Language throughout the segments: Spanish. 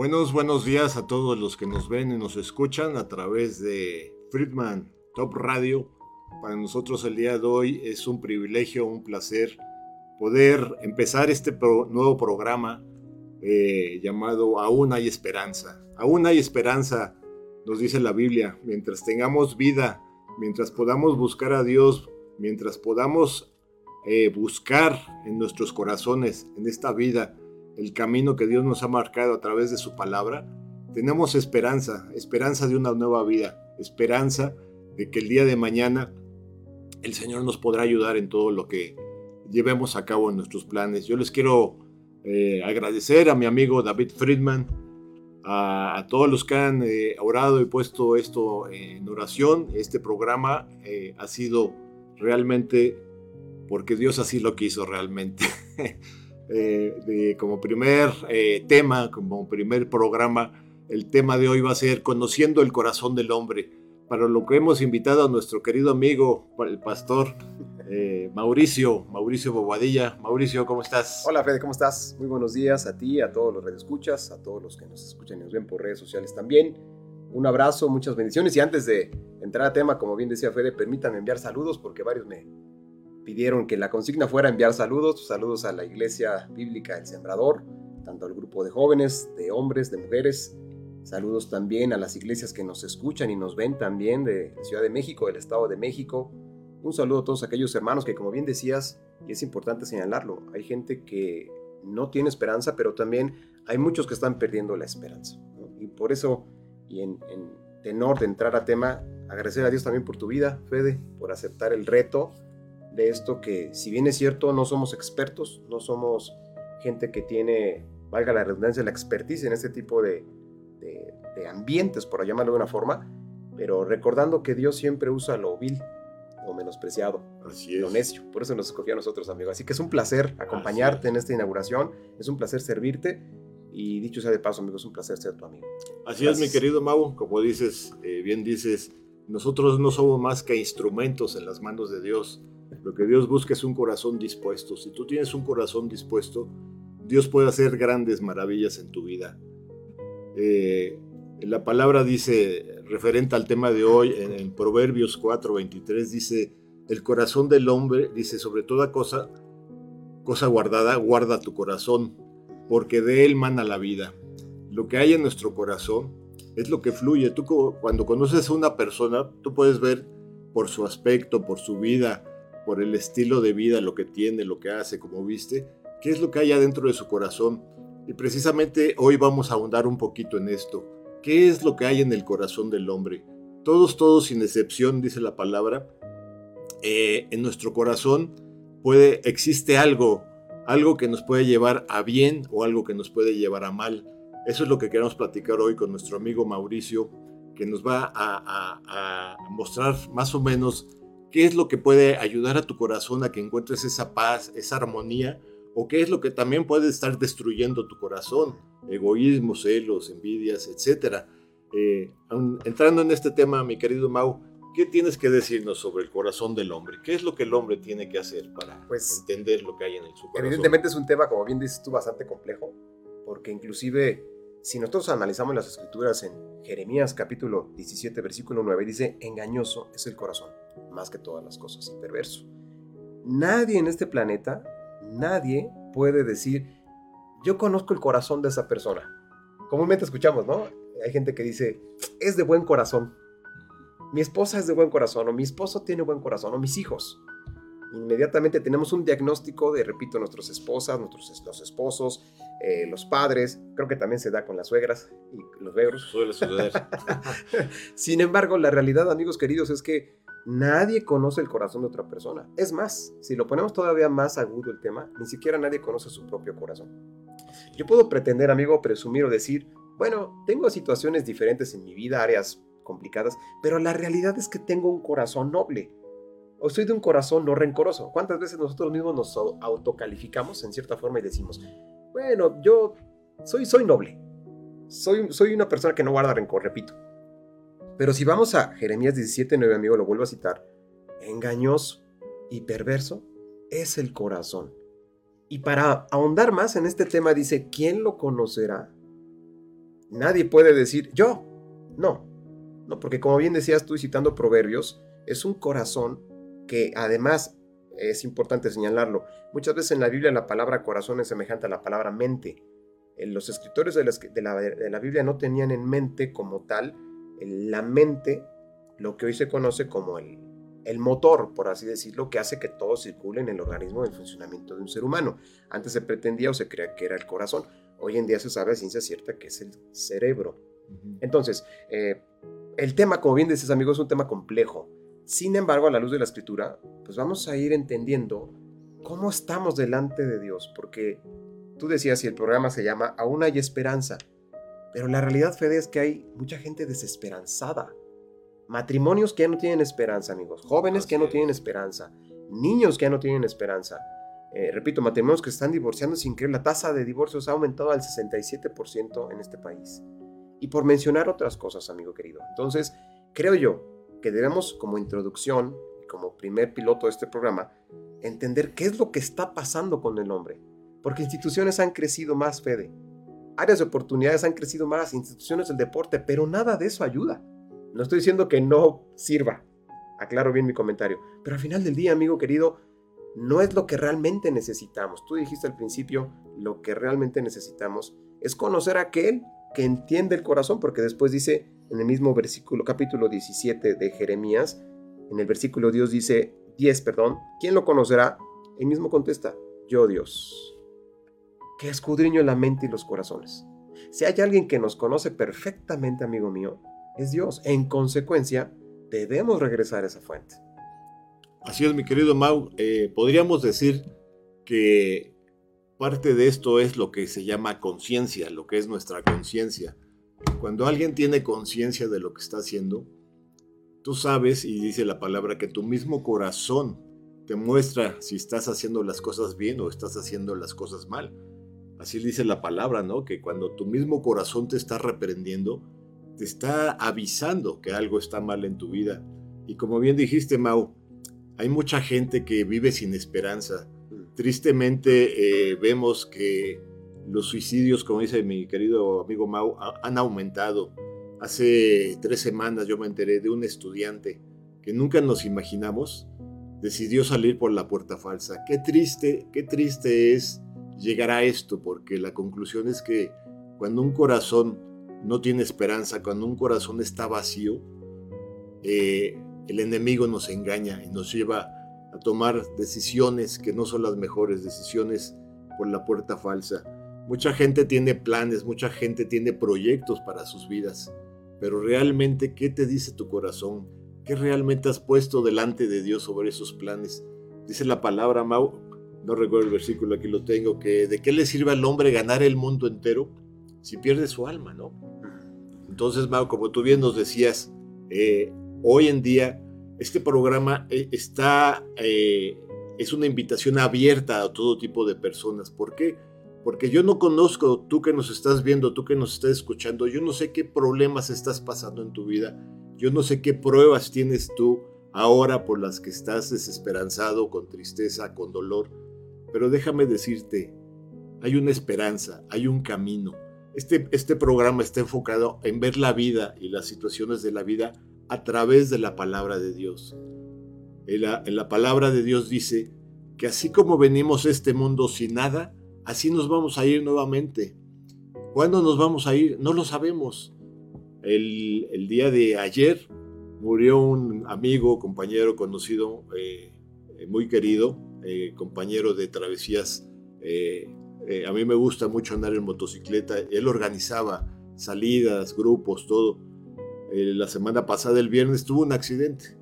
Buenos, buenos días a todos los que nos ven y nos escuchan a través de Friedman Top Radio. Para nosotros el día de hoy es un privilegio, un placer poder empezar este nuevo programa eh, llamado Aún hay esperanza. Aún hay esperanza, nos dice la Biblia, mientras tengamos vida, mientras podamos buscar a Dios, mientras podamos eh, buscar en nuestros corazones, en esta vida, el camino que Dios nos ha marcado a través de su palabra, tenemos esperanza, esperanza de una nueva vida, esperanza de que el día de mañana el Señor nos podrá ayudar en todo lo que llevemos a cabo en nuestros planes. Yo les quiero eh, agradecer a mi amigo David Friedman, a, a todos los que han eh, orado y puesto esto en oración. Este programa eh, ha sido realmente porque Dios así lo quiso realmente. Eh, de- como primer eh, tema, como primer programa, el tema de hoy va a ser Conociendo el corazón del hombre. Para lo que hemos invitado a nuestro querido amigo, el pastor eh, Mauricio, Mauricio Bobadilla. Mauricio, ¿cómo estás? Hola Fede, ¿cómo estás? Muy buenos días a ti, a todos los radioescuchas, a todos los que nos escuchan y nos ven por redes sociales también. Un abrazo, muchas bendiciones y antes de entrar a tema, como bien decía Fede, permítanme enviar saludos porque varios me pidieron que la consigna fuera enviar saludos, saludos a la Iglesia Bíblica El Sembrador, tanto al grupo de jóvenes, de hombres, de mujeres, saludos también a las iglesias que nos escuchan y nos ven también de Ciudad de México, del Estado de México, un saludo a todos aquellos hermanos que, como bien decías, es importante señalarlo, hay gente que no tiene esperanza, pero también hay muchos que están perdiendo la esperanza. Y por eso, y en, en tenor de entrar a tema, agradecer a Dios también por tu vida, Fede, por aceptar el reto de esto que, si bien es cierto, no somos expertos, no somos gente que tiene, valga la redundancia, la expertise en este tipo de, de, de ambientes, por llamarlo de una forma, pero recordando que Dios siempre usa lo vil, lo menospreciado, Así es. lo necio. Por eso nos escogió a nosotros, amigos. Así que es un placer acompañarte en esta inauguración. Es un placer servirte. Y dicho sea de paso, amigos, es un placer ser tu amigo. Así es, mi querido Mau, como dices, eh, bien dices, nosotros no somos más que instrumentos en las manos de Dios. Lo que Dios busca es un corazón dispuesto. Si tú tienes un corazón dispuesto, Dios puede hacer grandes maravillas en tu vida. Eh, la palabra dice, referente al tema de hoy, en, en Proverbios 4, 23, dice, el corazón del hombre, dice, sobre toda cosa, cosa guardada, guarda tu corazón, porque de él mana la vida. Lo que hay en nuestro corazón es lo que fluye. Tú cuando conoces a una persona, tú puedes ver por su aspecto, por su vida, por el estilo de vida, lo que tiene, lo que hace, como viste, qué es lo que hay adentro de su corazón. Y precisamente hoy vamos a ahondar un poquito en esto. ¿Qué es lo que hay en el corazón del hombre? Todos, todos sin excepción, dice la palabra, eh, en nuestro corazón puede, existe algo, algo que nos puede llevar a bien o algo que nos puede llevar a mal. Eso es lo que queremos platicar hoy con nuestro amigo Mauricio, que nos va a, mostrar más o menos qué es lo que puede ayudar a tu corazón a que encuentres esa paz, esa armonía, o qué es lo que también puede estar destruyendo tu corazón, egoísmo, celos, envidias, etc. entrando en este tema, mi querido Mau, ¿qué tienes que decirnos sobre el corazón del hombre? ¿Qué es lo que el hombre tiene que hacer para Pues, entender lo que hay en el- su corazón? Evidentemente es un tema, como bien dices tú, bastante complejo, porque inclusive si nosotros analizamos las escrituras en Jeremías capítulo 17, versículo 9, dice, engañoso es el corazón, más que todas las cosas, y perverso. Nadie en este planeta, nadie puede decir, yo conozco el corazón de esa persona. Comúnmente escuchamos, ¿no? Hay gente que dice, es de buen corazón. Mi esposa es de buen corazón, o mi esposo tiene buen corazón, o mis hijos inmediatamente tenemos un diagnóstico de, repito, nuestras esposas, nuestros los esposos, eh, los padres, creo que también se da con las suegras y los suegros. Suele suceder. Sin embargo, la realidad, amigos queridos, es que Nadie conoce el corazón de otra persona. Es más, si lo ponemos todavía más agudo el tema, ni siquiera nadie conoce su propio corazón. Yo puedo pretender, amigo, presumir o decir, bueno, tengo situaciones diferentes en mi vida, áreas complicadas, pero la realidad es que tengo un corazón noble. O soy de un corazón no rencoroso. ¿Cuántas veces nosotros mismos nos autocalificamos en cierta forma y decimos, bueno, yo soy, soy noble. Soy, soy una persona que no guarda rencor, repito. Pero si vamos a Jeremías 17:9, amigo, lo vuelvo a citar, engañoso y perverso es el corazón. Y para ahondar más en este tema dice, ¿quién lo conocerá? Nadie puede decir, yo. No, no, porque como bien decías tú citando Proverbios, es un corazón que además es importante señalarlo. Muchas veces en la Biblia la palabra corazón es semejante a la palabra mente. Los escritores de, la, de la Biblia no tenían en mente como tal la mente, lo que hoy se conoce como el, el motor, por así decirlo, que hace que todo circule en el organismo del funcionamiento de un ser humano. Antes se pretendía o se creía que era el corazón. Hoy en día se sabe a ciencia cierta que es el cerebro. Entonces, eh, el tema, como bien dices amigos, es un tema complejo. Sin embargo, a la luz de la escritura, pues vamos a ir entendiendo cómo estamos delante de Dios, porque tú decías, y el programa se llama Aún hay esperanza. Pero la realidad, Fede, es que hay mucha gente desesperanzada. Matrimonios que ya no tienen esperanza, amigos. Jóvenes que ya no tienen esperanza. Niños que ya no tienen esperanza. Eh, repito, matrimonios que están divorciando sin creer. La tasa de divorcios ha aumentado al 67% en este país. Y por mencionar otras cosas, amigo querido. Entonces, creo yo que debemos, como introducción y como primer piloto de este programa, entender qué es lo que está pasando con el hombre. Porque instituciones han crecido más, Fede áreas de oportunidades han crecido más, instituciones del deporte, pero nada de eso ayuda. No estoy diciendo que no sirva, aclaro bien mi comentario, pero al final del día, amigo querido, no es lo que realmente necesitamos. Tú dijiste al principio, lo que realmente necesitamos es conocer a aquel que entiende el corazón, porque después dice en el mismo versículo, capítulo 17 de Jeremías, en el versículo Dios dice, 10, perdón, ¿quién lo conocerá? Él mismo contesta, yo Dios que escudriño la mente y los corazones. Si hay alguien que nos conoce perfectamente, amigo mío, es Dios. En consecuencia, debemos regresar a esa fuente. Así es, mi querido Mau. Eh, podríamos decir que parte de esto es lo que se llama conciencia, lo que es nuestra conciencia. Cuando alguien tiene conciencia de lo que está haciendo, tú sabes, y dice la palabra, que tu mismo corazón te muestra si estás haciendo las cosas bien o estás haciendo las cosas mal. Así dice la palabra, ¿no? Que cuando tu mismo corazón te está reprendiendo, te está avisando que algo está mal en tu vida. Y como bien dijiste, Mau, hay mucha gente que vive sin esperanza. Tristemente eh, vemos que los suicidios, como dice mi querido amigo Mau, han aumentado. Hace tres semanas yo me enteré de un estudiante que nunca nos imaginamos decidió salir por la puerta falsa. Qué triste, qué triste es llegar a esto, porque la conclusión es que cuando un corazón no tiene esperanza, cuando un corazón está vacío, eh, el enemigo nos engaña y nos lleva a tomar decisiones que no son las mejores, decisiones por la puerta falsa. Mucha gente tiene planes, mucha gente tiene proyectos para sus vidas, pero realmente, ¿qué te dice tu corazón? ¿Qué realmente has puesto delante de Dios sobre esos planes? Dice la palabra, no recuerdo el versículo, aquí lo tengo, que de qué le sirve al hombre ganar el mundo entero si pierde su alma, ¿no? Entonces, Mau, como tú bien nos decías, eh, hoy en día este programa eh, está, eh, es una invitación abierta a todo tipo de personas. ¿Por qué? Porque yo no conozco, tú que nos estás viendo, tú que nos estás escuchando, yo no sé qué problemas estás pasando en tu vida, yo no sé qué pruebas tienes tú ahora por las que estás desesperanzado, con tristeza, con dolor. Pero déjame decirte, hay una esperanza, hay un camino. Este, este programa está enfocado en ver la vida y las situaciones de la vida a través de la palabra de Dios. En la, en la palabra de Dios dice que así como venimos a este mundo sin nada, así nos vamos a ir nuevamente. ¿Cuándo nos vamos a ir? No lo sabemos. El, el día de ayer murió un amigo, compañero, conocido, eh, muy querido, eh, compañero de travesías. Eh, eh, a mí me gusta mucho andar en motocicleta. Él organizaba salidas, grupos, todo. la semana pasada, el viernes, tuvo un accidente.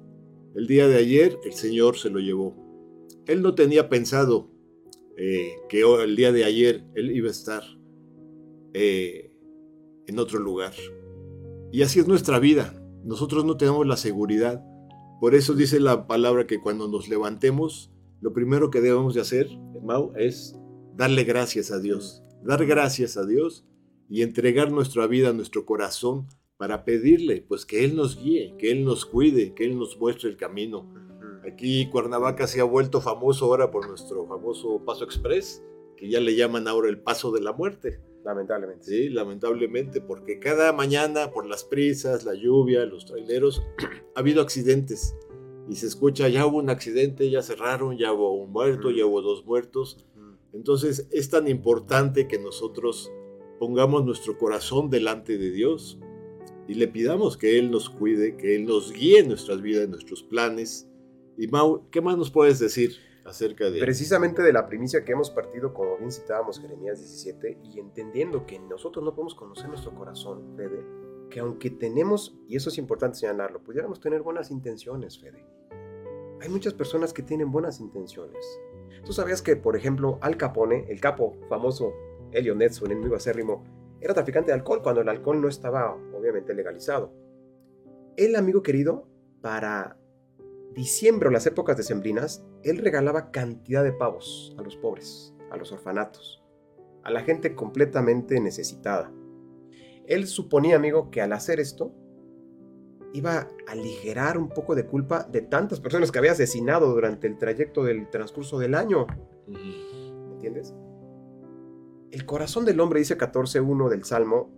El día de ayer el Señor se lo llevó. Él no tenía pensado eh, que el día de ayer Él iba a estar eh, en otro lugar. Y así es nuestra vida. Nosotros no tenemos la seguridad. Por eso dice la palabra que cuando nos levantemos, lo primero que debemos de hacer, Mau, es darle gracias a Dios. Dar gracias a Dios y entregar nuestra vida, nuestro corazón, para pedirle, pues que Él nos guíe, que Él nos cuide, que Él nos muestre el camino. Aquí Cuernavaca se ha vuelto famoso ahora por nuestro famoso Paso Express, que ya le llaman ahora el Paso de la Muerte. Lamentablemente. Sí, lamentablemente, porque cada mañana, por las prisas, la lluvia, los traileros, ha habido accidentes. Y se escucha, ya hubo un accidente, ya cerraron, ya hubo un muerto, ya hubo dos muertos. Entonces es tan importante que nosotros pongamos nuestro corazón delante de Dios y le pidamos que Él nos cuide, que Él nos guíe en nuestras vidas, en nuestros planes. Y Mau, ¿qué más nos puedes decir acerca de... Precisamente de la primicia que hemos partido, como bien citábamos Jeremías 17, y entendiendo que nosotros no podemos conocer nuestro corazón, Fede, que aunque tenemos, y eso es importante señalarlo, pudiéramos tener buenas intenciones, Fede. Hay muchas personas que tienen buenas intenciones. Tú sabías que, por ejemplo, Al Capone, el capo famoso Elio Netzo, un enemigo acérrimo, era traficante de alcohol cuando el alcohol no estaba obviamente legalizado. El amigo querido, para diciembre o las épocas decembrinas, él regalaba cantidad de pavos a los pobres, a los orfanatos, a la gente completamente necesitada. Él suponía, amigo, que al hacer esto iba a aligerar un poco de culpa de tantas personas que había asesinado durante el trayecto del transcurso del año. ¿Entiendes? El corazón del hombre, dice 14.1 del Salmo,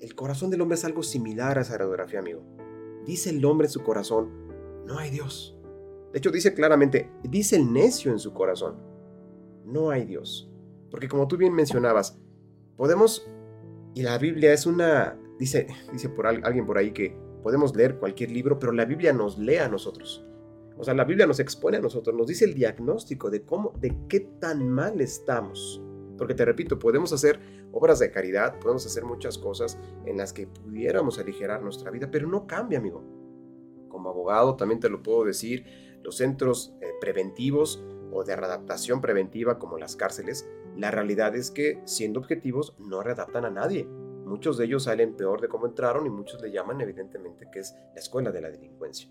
el corazón del hombre es algo similar a esa radiografía, amigo. Dice el hombre en su corazón, no hay Dios. De hecho, dice claramente, dice el necio en su corazón, no hay Dios. Porque como tú bien mencionabas, podemos, y la Biblia es una, dice, dice por alguien por ahí que podemos leer cualquier libro, pero la Biblia nos lee a nosotros. O sea, la Biblia nos expone a nosotros, nos dice el diagnóstico de cómo, de qué tan mal estamos. Porque te repito, podemos hacer obras de caridad, podemos hacer muchas cosas en las que pudiéramos aligerar nuestra vida, pero no cambia, amigo. Como abogado también te lo puedo decir, los centros eh, preventivos o de readaptación preventiva como las cárceles, la realidad es que siendo objetivos no readaptan a nadie. Muchos de ellos salen peor de cómo entraron y muchos le llaman evidentemente que es la escuela de la delincuencia.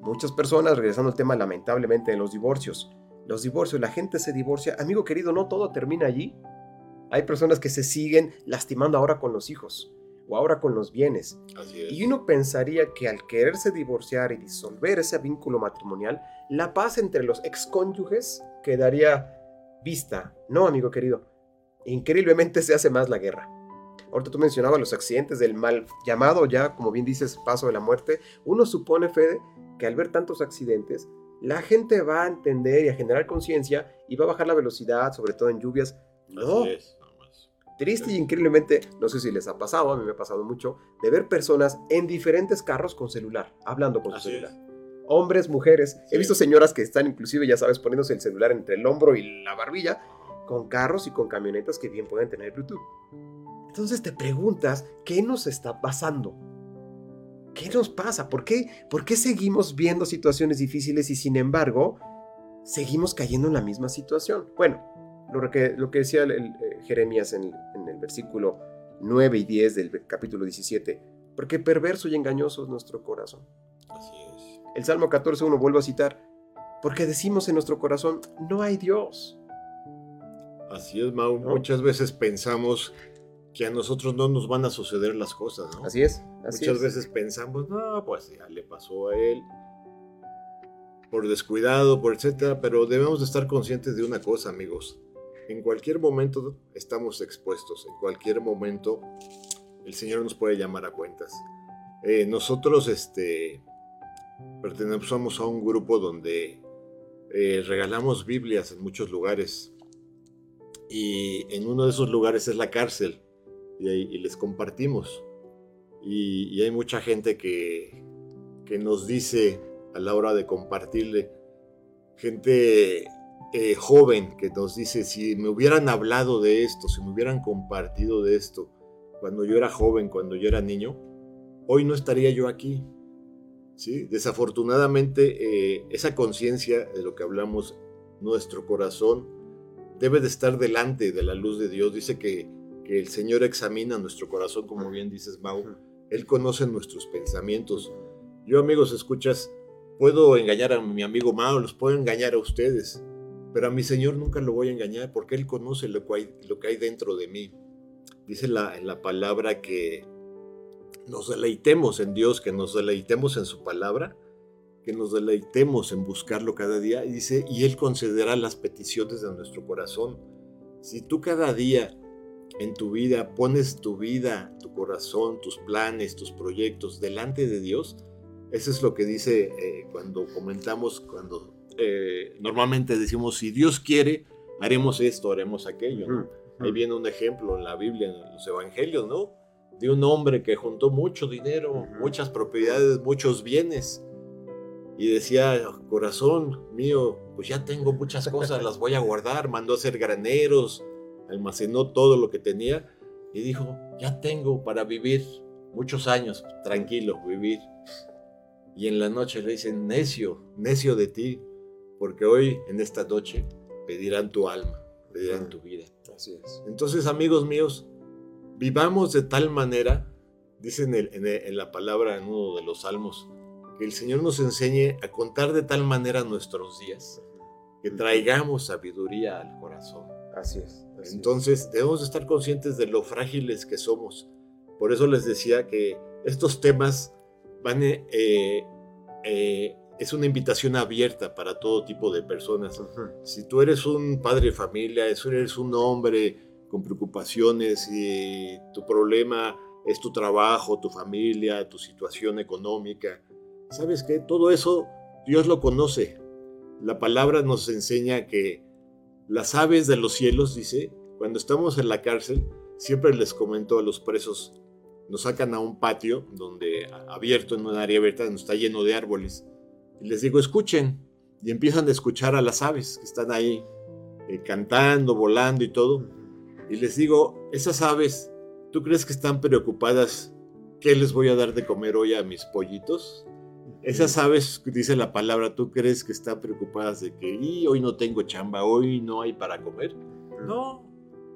Muchas personas, regresando al tema lamentablemente de los divorcios, los divorcios, la gente se divorcia. Amigo querido, no todo termina allí. Hay personas que se siguen lastimando ahora con los hijos o ahora con los bienes. Y uno pensaría que al quererse divorciar y disolver ese vínculo matrimonial, la paz entre los excónyuges quedaría vista. No, amigo querido. Increíblemente se hace más la guerra. Ahorita tú mencionabas los accidentes del mal llamado ya, como bien dices, paso de la muerte. Uno supone, Fede, que al ver tantos accidentes, la gente va a entender y a generar conciencia y va a bajar la velocidad, sobre todo en lluvias. No. Triste y increíblemente, no sé si les ha pasado, a mí me ha pasado mucho, de ver personas en diferentes carros con celular, hablando con su celular. Hombres, mujeres. He visto señoras que están inclusive, ya sabes, poniéndose el celular entre el hombro y la barbilla, con carros y con camionetas que bien pueden tener Bluetooth. Entonces te preguntas, ¿qué nos está pasando? ¿Qué nos pasa? ¿Por qué, ¿Por qué seguimos viendo situaciones difíciles y sin embargo seguimos cayendo en la misma situación? Bueno, lo que, lo que decía el, eh, Jeremías en, en, el versículo 9 y 10 del capítulo 17, porque perverso y engañoso es nuestro corazón. Así es. El Salmo 14.1 vuelvo a citar, porque decimos en nuestro corazón, no hay Dios. Así es, Mau. Muchas veces pensamos que a nosotros no nos van a suceder las cosas, ¿no? Así es. Muchas veces pensamos, no, pues ya le pasó a él por descuidado, por etcétera, pero debemos de estar conscientes de una cosa, amigos. En cualquier momento estamos expuestos, en cualquier momento el Señor nos puede llamar a cuentas. Eh, nosotros este, pertenecemos a un grupo donde eh, regalamos Biblias en muchos lugares y en uno de esos lugares es la cárcel y, les compartimos. Y, hay mucha gente que, que nos dice a la hora de compartirle, gente eh, joven que nos dice, si me hubieran hablado de esto, si me hubieran compartido de esto, cuando yo era joven, cuando yo era niño, hoy no estaría yo aquí. ¿sí? Desafortunadamente, eh, esa conciencia de lo que hablamos, nuestro corazón, debe de estar delante de la luz de Dios. Dice que, que el Señor examina nuestro corazón, como bien dices, Mau. Él conoce nuestros pensamientos. Yo, amigos, escuchas, puedo engañar a mi amigo Mao, los puedo engañar a ustedes, pero a mi Señor nunca lo voy a engañar porque Él conoce lo que hay, lo que hay dentro de mí. Dice la, en la palabra que nos deleitemos en Dios, que nos deleitemos en su palabra, que nos deleitemos en buscarlo cada día. Y dice, y Él concederá las peticiones de nuestro corazón. Si tú cada día en tu vida pones tu vida, tu corazón, tus planes, tus proyectos delante de Dios, eso es lo que dice eh, cuando comentamos, cuando eh, normalmente decimos, si Dios quiere, haremos esto, haremos aquello. Ahí viene un ejemplo en la Biblia, en los Evangelios, ¿no? De un hombre que juntó mucho dinero, muchas propiedades, muchos bienes. Y decía, corazón mío, pues ya tengo muchas cosas, las voy a guardar. Mandó a hacer graneros, almacenó todo lo que tenía y dijo, ya tengo para vivir muchos años, tranquilo, vivir. Y en la noche le dicen, necio, necio de ti, porque hoy, en esta noche, pedirán tu alma, pedirán tu vida. Así es. Entonces, amigos míos, vivamos de tal manera, dicen en, la palabra en uno de los salmos, que el Señor nos enseñe a contar de tal manera nuestros días, que traigamos sabiduría al corazón. Así es. Entonces, debemos estar conscientes de lo frágiles que somos. Por eso les decía que estos temas van, eh, eh, es una invitación abierta para todo tipo de personas. Si tú eres un padre de familia, si eres un hombre con preocupaciones y tu problema es tu trabajo, tu familia, tu situación económica, ¿sabes qué? Todo eso Dios lo conoce. La palabra nos enseña que las aves de los cielos, dice, cuando estamos en la cárcel, siempre les comento a los presos, nos sacan a un patio donde abierto en un área abierta donde está lleno de árboles y les digo escuchen y empiezan a escuchar a las aves que están ahí eh, cantando, volando y todo y les digo esas aves, ¿tú crees que están preocupadas qué les voy a dar de comer hoy a mis pollitos? Esas aves, dice la palabra, ¿tú crees que están preocupadas de que y hoy no tengo chamba, hoy no hay para comer? No.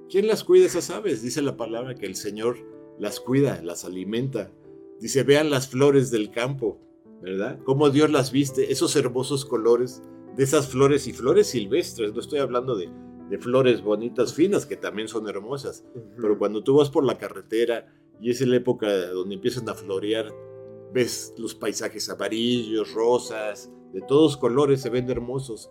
¿Quién las cuida esas aves? Dice la palabra que el Señor las cuida, las alimenta. Dice, vean las flores del campo, ¿verdad? Cómo Dios las viste, esos hermosos colores de esas flores y flores silvestres. No estoy hablando de, flores bonitas, finas, que también son hermosas. Pero cuando tú vas por la carretera y es la época donde empiezan a florear, ves los paisajes amarillos, rosas, de todos colores, se ven hermosos.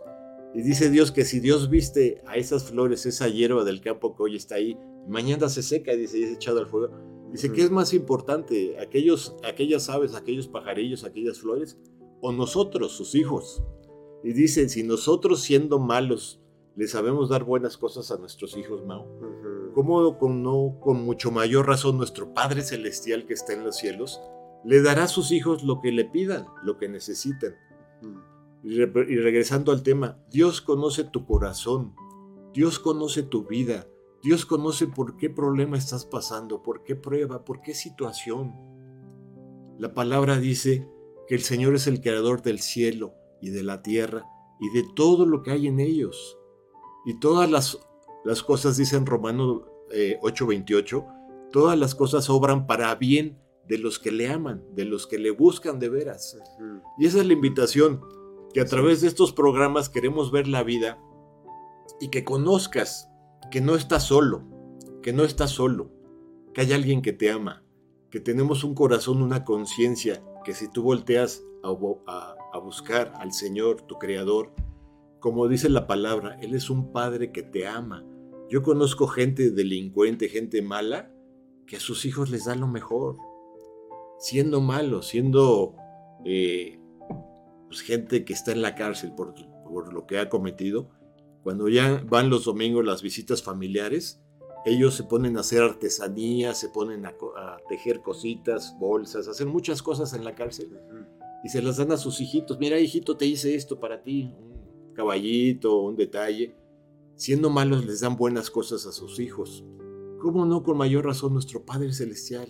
Y dice Dios que si Dios viste a esas flores, esa hierba del campo que hoy está ahí, mañana se seca, dice, y es echado al fuego. Dice, ¿qué es más importante? ¿Aquellos, ¿Aquellas aves, aquellos pajarillos, aquellas flores? ¿O nosotros, sus hijos? Y dice, si nosotros siendo malos le sabemos dar buenas cosas a nuestros hijos, Mao, ¿cómo con, no, con mucho mayor razón nuestro Padre Celestial que está en los cielos le dará a sus hijos lo que le pidan, lo que necesitan? Y regresando al tema, Dios conoce tu corazón, Dios conoce tu vida, Dios conoce por qué problema estás pasando, por qué prueba, por qué situación. La palabra dice que el Señor es el creador del cielo y de la tierra y de todo lo que hay en ellos. Y todas las, las cosas, dicen Romano 8:28, eh, todas las cosas obran para bien de los que le aman, de los que le buscan de veras. Y esa es la invitación, que a través de estos programas queremos ver la vida y que conozcas que no estás solo, que no estás solo, que hay alguien que te ama, que tenemos un corazón, una conciencia, que si tú volteas a, a, buscar al Señor, tu Creador, como dice la palabra, Él es un Padre que te ama. Yo conozco gente delincuente, gente mala, que a sus hijos les da lo mejor, siendo malos, siendo eh, pues, gente que está en la cárcel por, por lo que ha cometido, cuando ya van los domingos las visitas familiares, ellos se ponen a hacer artesanía, se ponen a, tejer cositas, bolsas, hacen muchas cosas en la cárcel y se las dan a sus hijitos. Mira, hijito, te hice esto para ti, un caballito, un detalle. Siendo malos les dan buenas cosas a sus hijos. ¿Cómo no con mayor razón nuestro Padre Celestial?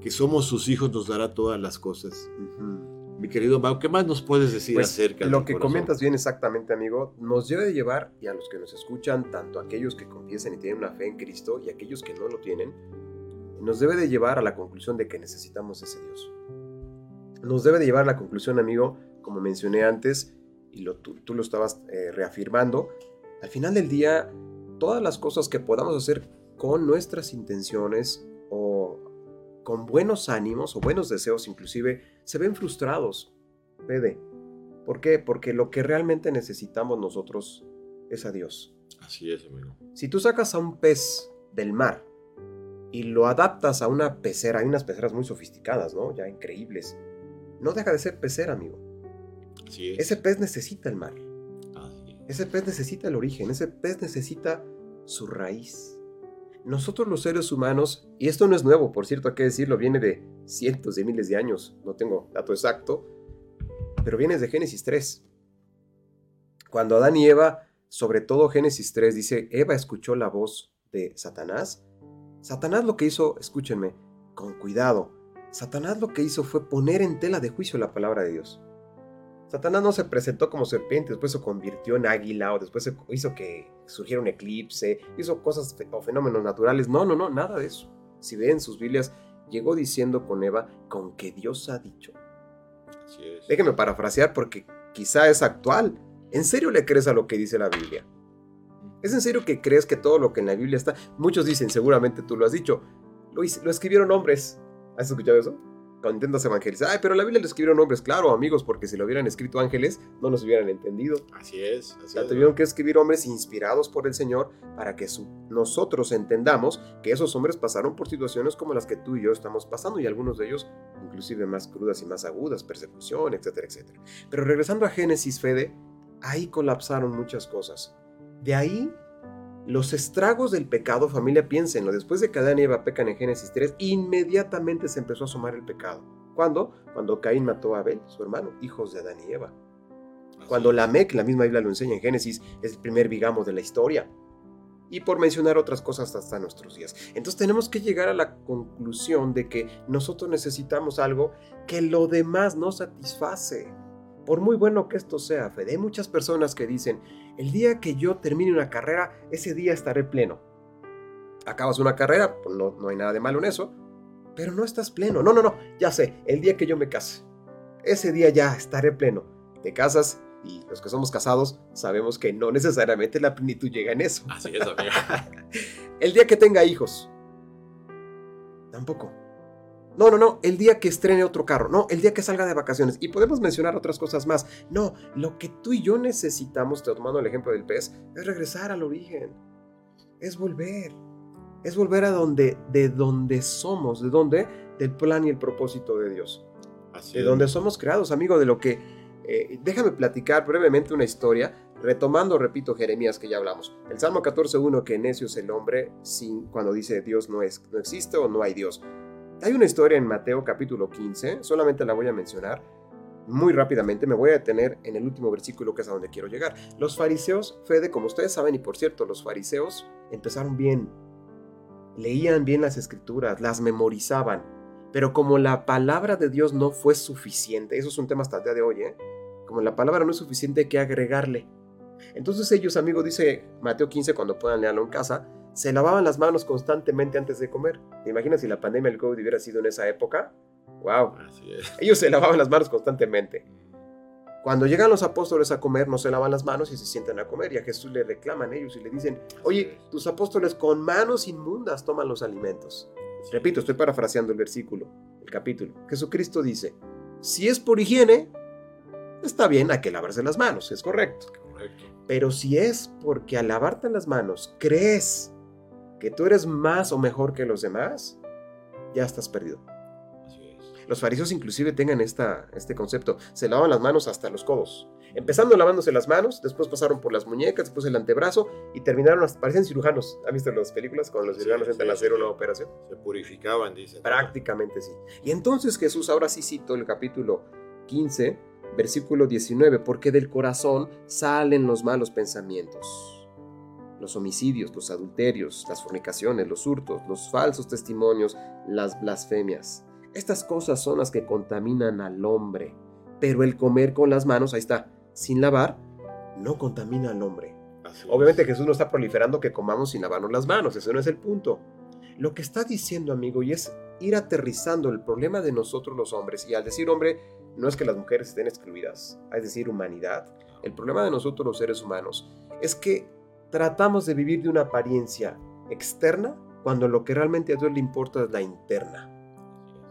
Que somos sus hijos nos dará todas las cosas. Mi querido Mau, ¿qué más nos puedes decir Pues, acerca lo del que corazón? comentas bien exactamente, amigo, nos debe de llevar, y a los que nos escuchan, tanto aquellos que confiesen y tienen una fe en Cristo y aquellos que no lo tienen, nos debe de llevar a la conclusión de que necesitamos ese Dios. Nos debe de llevar a la conclusión, amigo, como mencioné antes, y lo, tú, tú lo estabas eh, reafirmando, al final del día, todas las cosas que podamos hacer con nuestras intenciones o con buenos ánimos o buenos deseos inclusive, se ven frustrados. Fede. ¿Por qué? Porque lo que realmente necesitamos nosotros es a Dios. Así es, amigo. Si tú sacas a un pez del mar y lo adaptas a una pecera, hay unas peceras muy sofisticadas, ¿no? Ya increíbles. No deja de ser pecera, amigo. Así es. Ese pez necesita el mar. Así es. Ese pez necesita el origen. Ese pez necesita su raíz. Nosotros los seres humanos, y esto no es nuevo, por cierto, hay que decirlo, viene de cientos de miles de años, no tengo dato exacto, pero viene de Génesis 3. Cuando Adán y Eva, sobre todo Génesis 3, dice, Eva escuchó la voz de Satanás. Satanás lo que hizo, escúchenme, con cuidado, Satanás lo que hizo fue poner en tela de juicio la palabra de Dios. Satanás no se presentó como serpiente, después se convirtió en águila o después se hizo que surgiera un eclipse, hizo cosas o fenómenos naturales. No, no, no, nada de eso. Si ven sus Biblias, llegó diciendo con Eva, con que Dios ha dicho. Así es. Déjenme parafrasear porque quizá es actual. ¿En serio le crees a lo que dice la Biblia? ¿Es en serio que crees que todo lo que en la Biblia está? Muchos dicen, seguramente tú lo has dicho, lo, lo escribieron hombres. ¿Has escuchado eso? Cuando intentas evangelizar, ay, pero la Biblia lo escribieron hombres, claro, amigos, porque si lo hubieran escrito ángeles, no nos hubieran entendido. Así es. Así La es. tuvieron que escribir hombres inspirados por el Señor para que su- nosotros entendamos que esos hombres pasaron por situaciones como las que tú y yo estamos pasando y algunos de ellos inclusive más crudas y más agudas, persecución, etcétera, etcétera. Pero regresando a Génesis, Fede, ahí colapsaron muchas cosas. De ahí los estragos del pecado, familia, piénsenlo, después de que Adán y Eva pecan en Génesis 3, inmediatamente se empezó a asomar el pecado. ¿Cuándo? Cuando Caín mató a Abel, su hermano, hijos de Adán y Eva. Cuando. Lamec, la misma Biblia lo enseña en Génesis, es el primer bigamo de la historia. Y por mencionar otras cosas hasta nuestros días. Entonces tenemos que llegar a la conclusión de que nosotros necesitamos algo que lo demás no satisface. Por muy bueno que esto sea, Fede, hay muchas personas que dicen, el día que yo termine una carrera, ese día estaré pleno. Acabas una carrera, pues no, no hay nada de malo en eso, pero no estás pleno. No, no, no, ya sé, el día que yo me case, ese día ya estaré pleno. Te casas y los que somos casados sabemos que no necesariamente la plenitud llega en eso. Así es, amigo. El día que tenga hijos. Tampoco. No, no, no, el día que estrene otro carro. No, el día que salga de vacaciones. Y podemos mencionar otras cosas más. No, lo que tú y yo necesitamos, tomando el ejemplo del pez, es regresar al origen. Es volver. Es volver a donde, de donde somos. ¿De dónde? Del plan y el propósito de Dios Así de es. donde somos creados, amigo, de lo que... eh, déjame platicar brevemente una historia, retomando, repito, Jeremías que ya hablamos. El Salmo 14.1, que necio es el hombre sin, cuando dice Dios no, es, no existe o no hay Dios. Hay una historia en Mateo capítulo 15, solamente la voy a mencionar muy rápidamente, me voy a detener en el último versículo que es a donde quiero llegar. Los fariseos, Fede, como ustedes saben, y por cierto, los fariseos empezaron bien, leían bien las escrituras, las memorizaban, pero como la palabra de Dios no fue suficiente, eso es un tema hasta el día de hoy, ¿eh? Como la palabra no es suficiente, hay que agregarle. Entonces ellos, amigos, dice Mateo 15, cuando puedan leerlo en casa, se lavaban las manos constantemente antes de comer. ¿Te imaginas si la pandemia del COVID hubiera sido en esa época? ¡Wow! Así es. Ellos se lavaban las manos constantemente. Cuando llegan los apóstoles a comer, no se lavan las manos y se sientan a comer. Y a Jesús le reclaman ellos y le dicen, oye, tus apóstoles con manos inmundas toman los alimentos. Repito, estoy parafraseando el versículo, el capítulo. Jesucristo dice, si es por higiene, está bien, hay que lavarse las manos, es correcto. Correcto. Pero si es porque al lavarte las manos crees que tú eres más o mejor que los demás, ya estás perdido. Así es. Los fariseos inclusive tengan esta, este concepto, se lavan las manos hasta los codos. Empezando lavándose las manos, después pasaron por las muñecas, después el antebrazo y terminaron, hasta, parecen cirujanos. ¿Han visto las películas cuando los Sí, cirujanos entran sí, a hacer una operación? Se purificaban, dicen. Prácticamente sí. Y entonces Jesús, ahora sí cito el capítulo 15, versículo 19, porque del corazón salen los malos pensamientos, los homicidios, los adulterios, las fornicaciones, los hurtos, los falsos testimonios, las blasfemias. Estas cosas son las que contaminan al hombre, pero el comer con las manos, ahí está, sin lavar, no contamina al hombre. Así Obviamente es. Jesús no está proliferando que comamos sin lavarnos las manos, ese no es el punto. Lo que está diciendo, amigo, y es ir aterrizando el problema de nosotros los hombres, y al decir hombre, no es que las mujeres estén excluidas, es decir, humanidad. El problema de nosotros los seres humanos es que tratamos de vivir de una apariencia externa cuando lo que realmente a Dios le importa es la interna.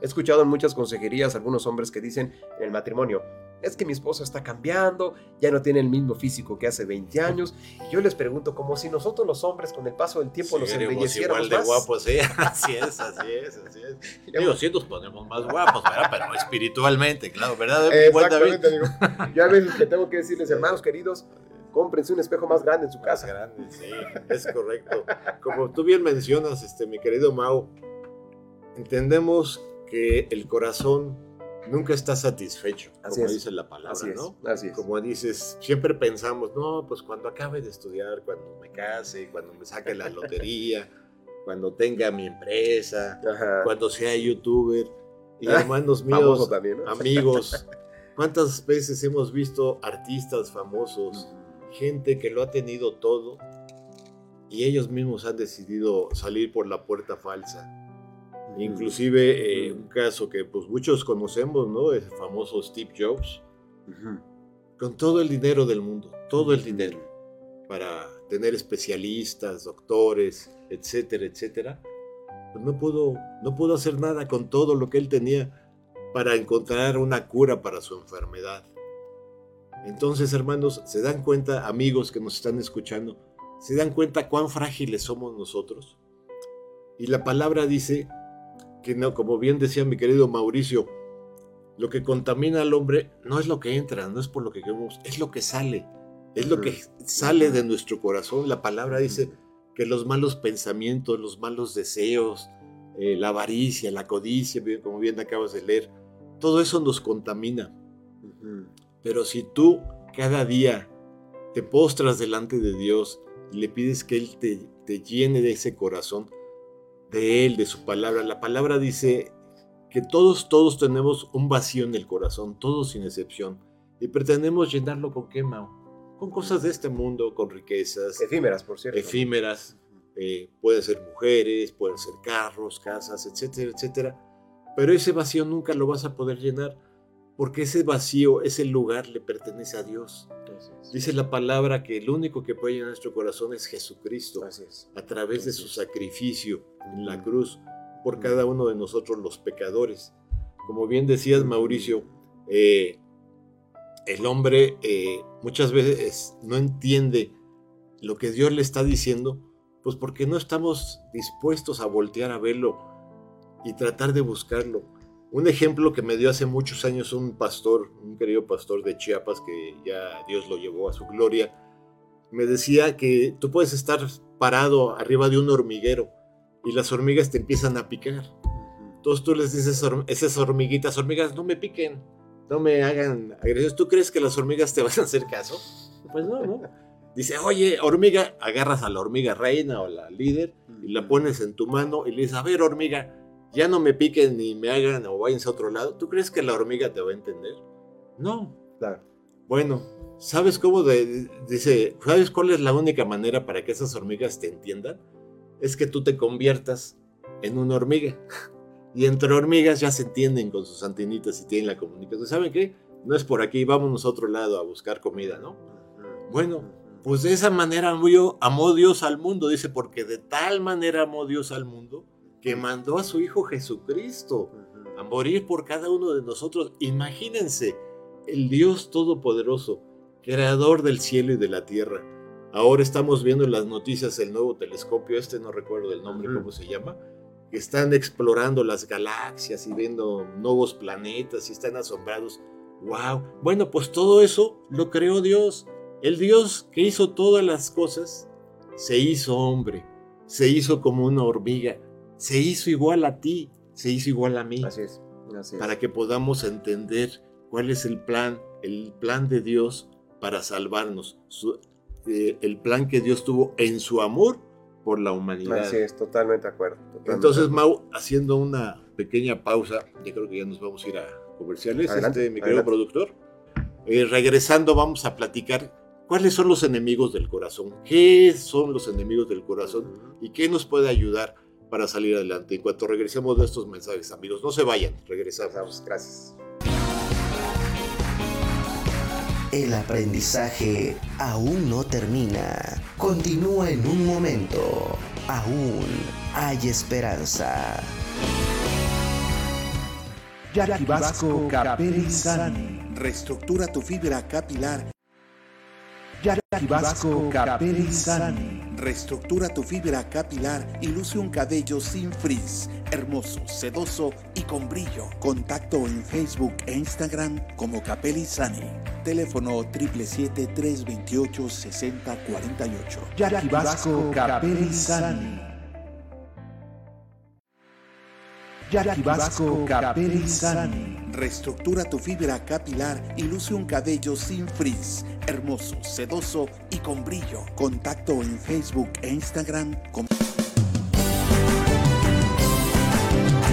He escuchado en muchas consejerías algunos hombres que dicen en el matrimonio, es que mi esposa está cambiando, ya no tiene el mismo físico que hace 20 años. Y yo les pregunto, como si nosotros los hombres con el paso del tiempo nos Seríamos embelleciéramos igual de más. guapos, sí. Así es, así es, así es. Digo, sí nos ponemos más guapos, ¿verdad? Pero espiritualmente, claro, ¿verdad? David? Exactamente, amigo. Yo a veces que tengo que decirles, hermanos queridos, cómprense un espejo más grande en su Más casa. grande, sí, es correcto. Como tú bien mencionas, este, mi querido Mau, entendemos que el corazón nunca está satisfecho, Así como es. dice la palabra, Así es, ¿no? así es. Como dices, siempre pensamos, no, pues cuando acabe de estudiar, cuando me case, cuando me saque la lotería, cuando tenga mi empresa, Ajá. cuando sea youtuber. Y Ah, hermanos míos, también, ¿no? amigos, ¿cuántas veces hemos visto artistas famosos, gente que lo ha tenido todo y ellos mismos han decidido salir por la puerta falsa? Inclusive eh, un caso que pues muchos conocemos, ¿no? El famoso Steve Jobs, con todo el dinero del mundo, todo el dinero, para tener especialistas, doctores, etcétera, etcétera, pues no pudo, no pudo hacer nada con todo lo que él tenía para encontrar una cura para su enfermedad. Entonces, hermanos, ¿se dan cuenta, amigos que nos están escuchando, se dan cuenta cuán frágiles somos nosotros? Y la palabra dice que no, como bien decía mi querido Mauricio, lo que contamina al hombre no es lo que entra, no es por lo que queremos, es lo que sale, es lo que sale de nuestro corazón. La palabra dice que los malos pensamientos, los malos deseos, eh, la avaricia, la codicia, como bien acabas de leer, todo eso nos contamina. Ujú. Pero si tú cada día te postras delante de Dios y le pides que Él te, te llene de ese corazón, de Él, de su palabra, la palabra dice que todos, todos tenemos un vacío en el corazón, todos sin excepción, y pretendemos llenarlo con qué, Mau? Con cosas de este mundo, con riquezas Efímeras, por cierto. efímeras, eh, pueden ser mujeres, pueden ser carros, casas, etcétera, etcétera. Pero ese vacío nunca lo vas a poder llenar porque ese vacío, ese lugar le pertenece a Dios. Dice la palabra que el único que puede llenar nuestro corazón es Jesucristo es. a través de su sacrificio en la cruz por cada uno de nosotros los pecadores. Como bien decías, Mauricio, eh, el hombre eh, muchas veces no entiende lo que Dios le está diciendo, pues porque no estamos dispuestos a voltear a verlo y tratar de buscarlo. Un ejemplo que me dio hace muchos años un pastor, un querido pastor de Chiapas, que ya Dios lo llevó a su gloria, me decía que tú puedes estar parado arriba de un hormiguero y las hormigas te empiezan a picar. Entonces tú les dices a esas hormiguitas, hormigas, no me piquen, no me hagan agresiones. ¿Tú crees que las hormigas te van a hacer caso? Pues no, no. Dice, oye, hormiga, agarras a la hormiga reina o la líder y la pones en tu mano y le dices, a ver, hormiga, ya no me piquen ni me hagan o váyanse a otro lado. ¿Tú crees que la hormiga te va a entender? No. Claro. Bueno, ¿sabes cómo de- dice, ¿sabes cuál es la única manera para que esas hormigas te entiendan? Es que tú te conviertas en una hormiga. Y entre hormigas ya se entienden con sus antenitas y tienen la comunicación. ¿Saben qué? No es por aquí, vámonos a otro lado a buscar comida, ¿no? Bueno, Pues de esa manera amó, Dios al mundo, dice, porque de tal manera amó Dios al mundo que mandó a su Hijo Jesucristo a morir por cada uno de nosotros. Imagínense, el Dios Todopoderoso, creador del cielo y de la tierra. Ahora estamos viendo en las noticias el nuevo telescopio, este no recuerdo el nombre, cómo se llama, que están explorando las galaxias y viendo nuevos planetas y están asombrados. ¡Wow! Bueno, pues todo eso lo creó Dios. El Dios que hizo todas las cosas se hizo hombre, se hizo como una hormiga, se hizo igual a ti, se hizo igual a mí Así es. Así es. para que podamos entender cuál es el plan, el plan de Dios para salvarnos, su- eh, el plan que Dios tuvo en su amor por la humanidad. Así es, totalmente de acuerdo. totalmente Entonces. Mau, haciendo una pequeña pausa, ya creo que ya nos vamos a ir a, comerciales, Adelante, este, mi querido adelante. productor. Eh, regresando, vamos a platicar cuáles son los enemigos del corazón, qué son los enemigos del corazón y qué nos puede ayudar para salir adelante. En cuanto regresemos de estos mensajes, amigos, no se vayan, regresamos. Gracias. El aprendizaje aún no termina. Continúa en un momento. Aún hay esperanza. Jackie Vasco Capelli. Reestructura tu fibra capilar. Jackie Vasco Capelli. Reestructura tu fibra capilar y luce un cabello sin frizz, hermoso, sedoso y con brillo. Contacto en Facebook e Instagram como Capelli Sani. Teléfono 777-328-6048. Jackie Vasco Capelli. Jackie Vasco Capelli Sani. Reestructura tu fibra capilar y luce un cabello sin frizz, hermoso, sedoso y con brillo. Contacto en Facebook e Instagram como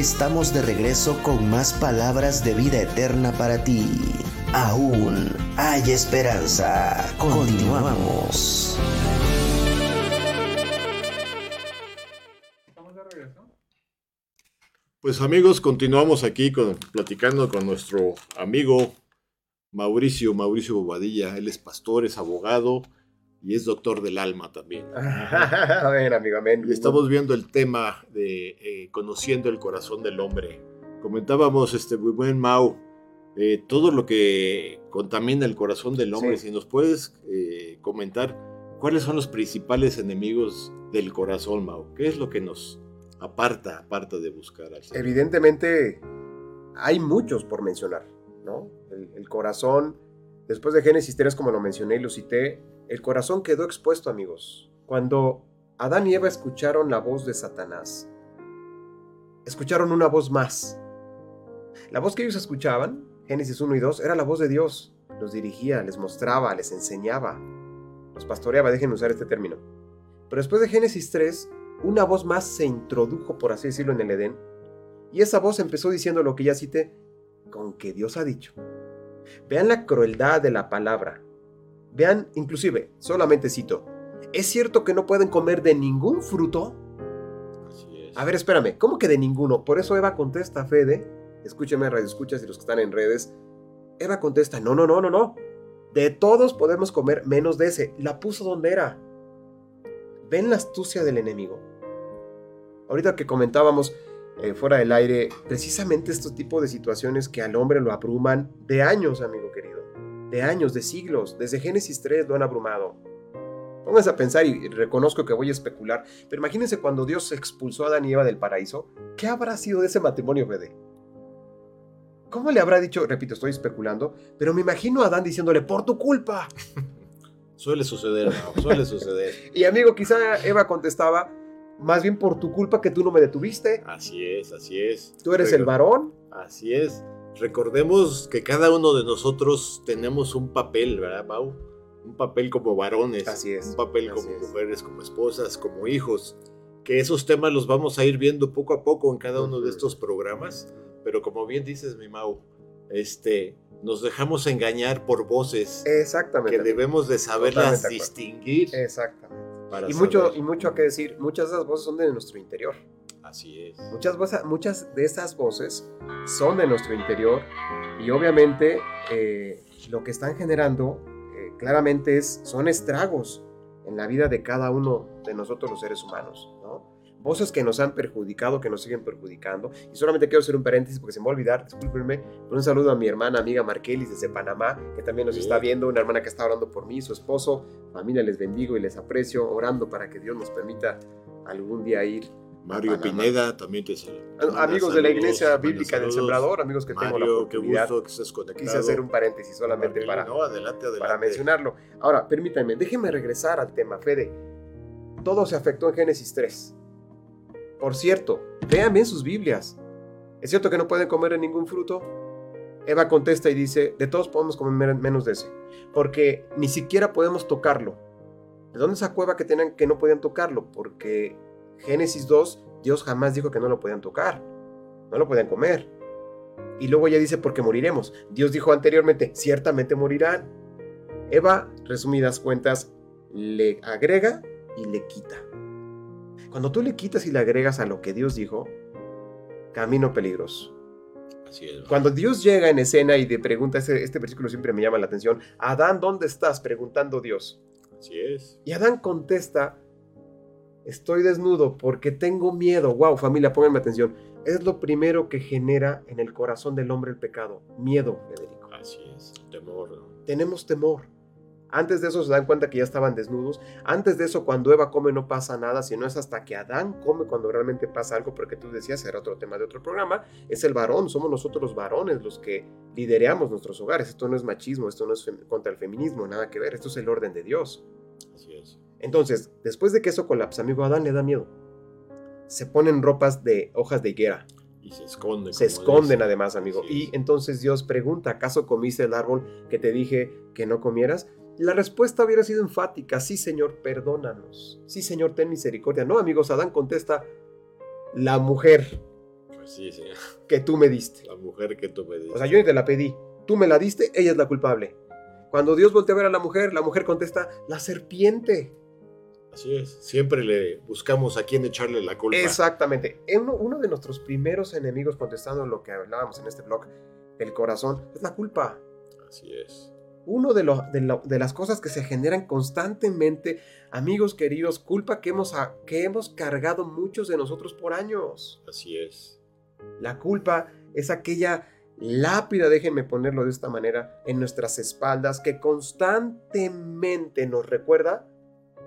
Estamos de regreso con más palabras de vida eterna para ti. Aún hay esperanza. Continuamos. Pues amigos, continuamos aquí con, platicando con nuestro amigo Mauricio, Mauricio Bobadilla. Él es pastor, es abogado y es doctor del alma también. Amén, amigo, amén. Y estamos viendo el tema de eh, conociendo el corazón del hombre. Comentábamos, este muy buen Mau, eh, todo lo que contamina el corazón del hombre. Sí. Si nos puedes eh, comentar cuáles son los principales enemigos del corazón, Mau. ¿Qué es lo que nos aparta, aparta de buscar al Señor? Evidentemente, hay muchos por mencionar, ¿no? El, el corazón, después de Génesis 3, como lo mencioné y lo cité, el corazón quedó expuesto, amigos. Cuando Adán y Eva escucharon la voz de Satanás, escucharon una voz más. La voz que ellos escuchaban, Génesis 1 y 2, era la voz de Dios. Los dirigía, les mostraba, les enseñaba, los pastoreaba, dejen usar este término. Pero después de Génesis 3, una voz más se introdujo, por así decirlo, en el Edén. Y esa voz empezó diciendo lo que ya cité, con que Dios ha dicho. Vean la crueldad de la palabra. Vean, inclusive, solamente cito, ¿es cierto que no pueden comer de ningún fruto? Así es. A ver, espérame, ¿cómo que de ninguno? Por eso Eva contesta, Fede, escúcheme, radio escuchas y los que están en redes. Eva contesta, no, no, no, no, no. De todos podemos comer menos de ese. La puso donde era. ¿Ven la astucia del enemigo? Ahorita que comentábamos, eh, fuera del aire, precisamente estos tipos de situaciones que al hombre lo abruman de años, amigo querido. De años, de siglos. Desde Génesis 3 lo han abrumado. Pónganse a pensar y reconozco que voy a especular, pero imagínense cuando Dios expulsó a Adán y Eva del paraíso, ¿qué habrá sido de ese matrimonio, Fede? ¿Cómo le habrá dicho? Repito, estoy especulando, pero me imagino a Adán diciéndole, por tu culpa. Suele suceder, no, suele suceder. y amigo, quizá Eva contestaba, más bien por tu culpa que tú no me detuviste. Así es, así es. Tú eres Pero- el varón. Así es. Recordemos que cada uno de nosotros tenemos un papel, ¿verdad, Mau? Un papel como varones. Así es, Un papel como es. mujeres, como esposas, como hijos. Que esos temas los vamos a ir viendo poco a poco en cada uno de estos programas. Pero como bien dices, mi Mau, este, nos dejamos engañar por voces Exactamente. que debemos de saberlas distinguir. Exactamente. para Y mucho, y mucho que decir, muchas de esas voces son de nuestro interior. Así es. Muchas, muchas de esas voces son de nuestro interior y obviamente eh, lo que están generando eh, claramente es, son estragos en la vida de cada uno de nosotros los seres humanos. ¿no? Voces que nos han perjudicado, que nos siguen perjudicando. Y solamente quiero hacer un paréntesis porque se me va a olvidar, discúlpenme, un saludo a mi hermana amiga Markelis desde Panamá, que también nos Sí. está viendo, una hermana que está orando por mí, su esposo, familia, les bendigo y les aprecio, orando para que Dios nos permita algún día ir Mario Panamá. Pineda también te amigos de la Iglesia Bíblica del. Sembrador, amigos que tengo la Mario, qué oportunidad. gusto que estés conectado. Quise hacer un paréntesis solamente para, No, adelante, adelante. para mencionarlo. Ahora, permítanme, déjenme regresar al tema, Fede. Todo se afectó en Génesis 3. Por cierto, vean bien sus Biblias. ¿Es cierto que no pueden comer de ningún fruto? Eva contesta y dice, de todos podemos comer menos de ese, porque ni siquiera podemos tocarlo. ¿De dónde sacó Eva que, tenían, que no podían tocarlo? Porque Génesis 2, Dios jamás dijo que no lo podían tocar, no lo podían comer. Y luego ella dice, porque moriremos. Dios dijo anteriormente, ciertamente morirán. Eva, resumidas cuentas, le agrega y le quita. Cuando tú le quitas y le agregas a lo que Dios dijo, camino peligroso. Así es. Cuando Dios llega en escena y te pregunta, este, este versículo siempre me llama la atención, Adán, ¿dónde estás? Preguntando Dios. Así es. Y Adán contesta, estoy desnudo porque tengo miedo. Wow, familia, pónganme atención. Es lo primero que genera en el corazón del hombre el pecado. Miedo, Federico. Así es. Temor. ¿no? Tenemos temor. Antes de eso se dan cuenta que ya estaban desnudos. Antes de eso, cuando Eva come no pasa nada, sino es hasta que Adán come cuando realmente pasa algo, porque tú decías, era otro tema de otro programa, es el varón, somos nosotros los varones los que lideramos nuestros hogares. Esto no es machismo, esto no es contra el feminismo, nada que ver, esto es el orden de Dios. Entonces, después de que eso colapsa, amigo, Adán le da miedo. Se ponen ropas de hojas de higuera, Y se esconden. se esconden además, amigo. Y es. entonces Dios pregunta, ¿acaso comiste el árbol que te dije que no comieras? La respuesta hubiera sido enfática, sí Señor, perdónanos. Sí Señor, ten misericordia. No, amigos, Adán contesta, la mujer Pues sí, que tú me diste. La mujer que tú me dices. O sea, yo ni te la pedí, tú me la diste, ella es la culpable. Cuando Dios voltea a ver a la mujer, la mujer contesta, la serpiente. Así es. Siempre le buscamos a quién echarle la culpa. Exactamente. Uno, uno de nuestros primeros enemigos, contestando lo que hablábamos en este blog, el corazón, es la culpa. Así es. Uno de, lo- de, lo- de las cosas que se generan constantemente, amigos queridos, culpa que hemos, a- que hemos cargado muchos de nosotros por años. Así es. La culpa es aquella lápida, déjenme ponerlo de esta manera, en nuestras espaldas que constantemente nos recuerda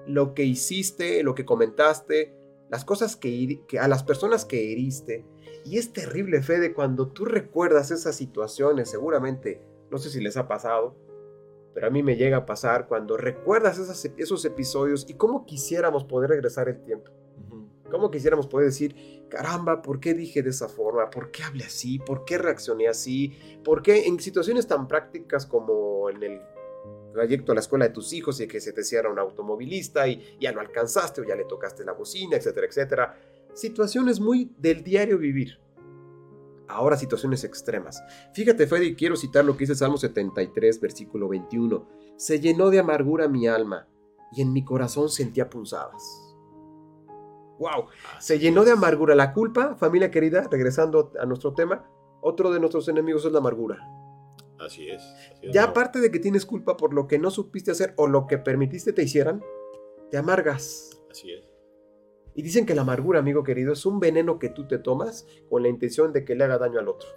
lo que hiciste, lo que comentaste, las cosas que, que a las personas que heriste. Y es terrible, Fede, cuando tú recuerdas esas situaciones, seguramente, no sé si les ha pasado, pero a mí me llega a pasar cuando recuerdas esas- esos episodios y cómo quisiéramos poder regresar el tiempo. ¿Cómo quisiéramos poder decir, caramba, ¿por qué dije de esa forma? ¿Por qué hablé así? ¿Por qué reaccioné así? ¿Por qué en situaciones tan prácticas como en el trayecto a la escuela de tus hijos y que se te cierra un automovilista y ya lo alcanzaste o ya le tocaste la bocina, etcétera, etcétera? Situaciones muy del diario vivir. Ahora situaciones extremas. Fíjate, Freddy, quiero citar lo que dice Salmo 73, versículo 21. Se llenó de amargura mi alma y en mi corazón sentía punzadas. ¡Wow! Se llenó de amargura. La culpa, familia querida, regresando a nuestro tema, otro de nuestros enemigos es la amargura. Así es. así Ya aparte de que tienes culpa por lo que no supiste hacer o lo que permitiste te hicieran, te amargas. Así es. Y dicen que la amargura, amigo querido, es un veneno que tú te tomas con la intención de que le haga daño al otro.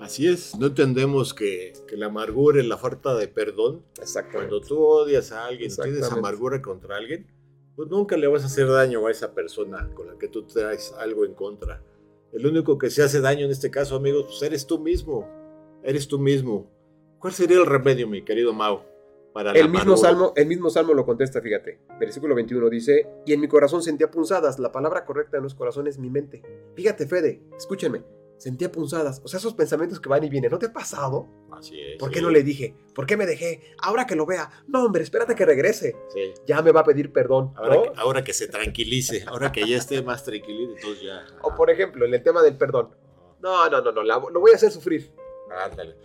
Así es, no entendemos que, que la amargura es la falta de perdón. Exactamente. Cuando tú odias a alguien, tienes amargura contra alguien, pues nunca le vas a hacer daño a esa persona con la que tú traes algo en contra. El único que se hace daño en este caso, amigos, pues eres tú mismo. Eres tú mismo. ¿Cuál sería el remedio, mi querido Mau? Para la El mismo, amargura? salmo, el mismo salmo lo contesta, fíjate. Versículo 21 dice, y en mi corazón sentía punzadas. La palabra correcta en los corazones es mi mente. Fíjate, Fede, escúchenme. Sentía punzadas. O sea, esos pensamientos que van y vienen. ¿No te ha pasado? Así es. ¿Por qué sí. no le dije? ¿Por qué me dejé? Ahora que lo vea. No, hombre, espérate que regrese. Sí. Ya me va a pedir perdón. Ahora, ¿no? que, ahora que se tranquilice, ahora que ya esté más tranquilito, entonces ya. O por ejemplo, en el tema del perdón. No, no, no, no, la- lo voy a hacer sufrir. Ándale,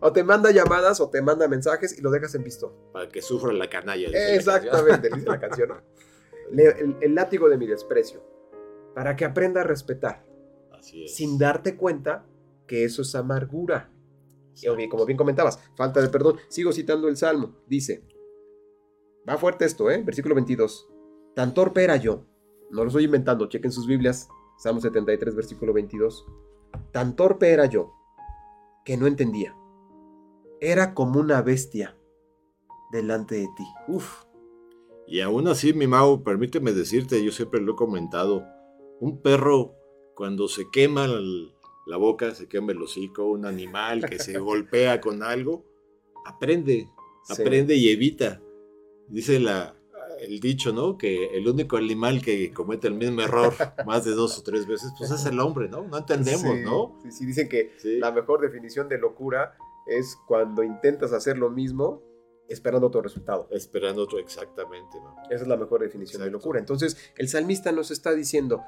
O te manda llamadas o te manda mensajes y lo dejas en visto. para que sufra la canalla. Exactamente, dice la canción. ¿no? Le- el, el látigo de mi desprecio. Para que aprenda a respetar. Así es. Sin darte cuenta que eso es amargura. Y como bien comentabas, falta de perdón. Sigo citando el Salmo. Dice, va fuerte esto, ¿eh? Versículo 22. Tan torpe era yo. No lo estoy inventando, chequen sus Biblias. Salmo 73, versículo 22. Tan torpe era yo que no entendía. Era como una bestia delante de ti. Uf, Y aún así, mi Mau, permíteme decirte, yo siempre lo he comentado, un perro cuando se quema el- la boca, se quema el hocico, un animal que se golpea con algo, aprende, Sí. aprende y evita. Dice la, el dicho, ¿no? Que el único animal que comete el mismo error más de dos o tres veces, pues es el hombre, ¿no? No entendemos, Sí, ¿no? Sí, sí, dicen que Sí. la mejor definición de locura es cuando intentas hacer lo mismo esperando otro resultado. Esperando otro exactamente, ¿no? Esa es la mejor definición de locura. Entonces, el salmista nos está diciendo,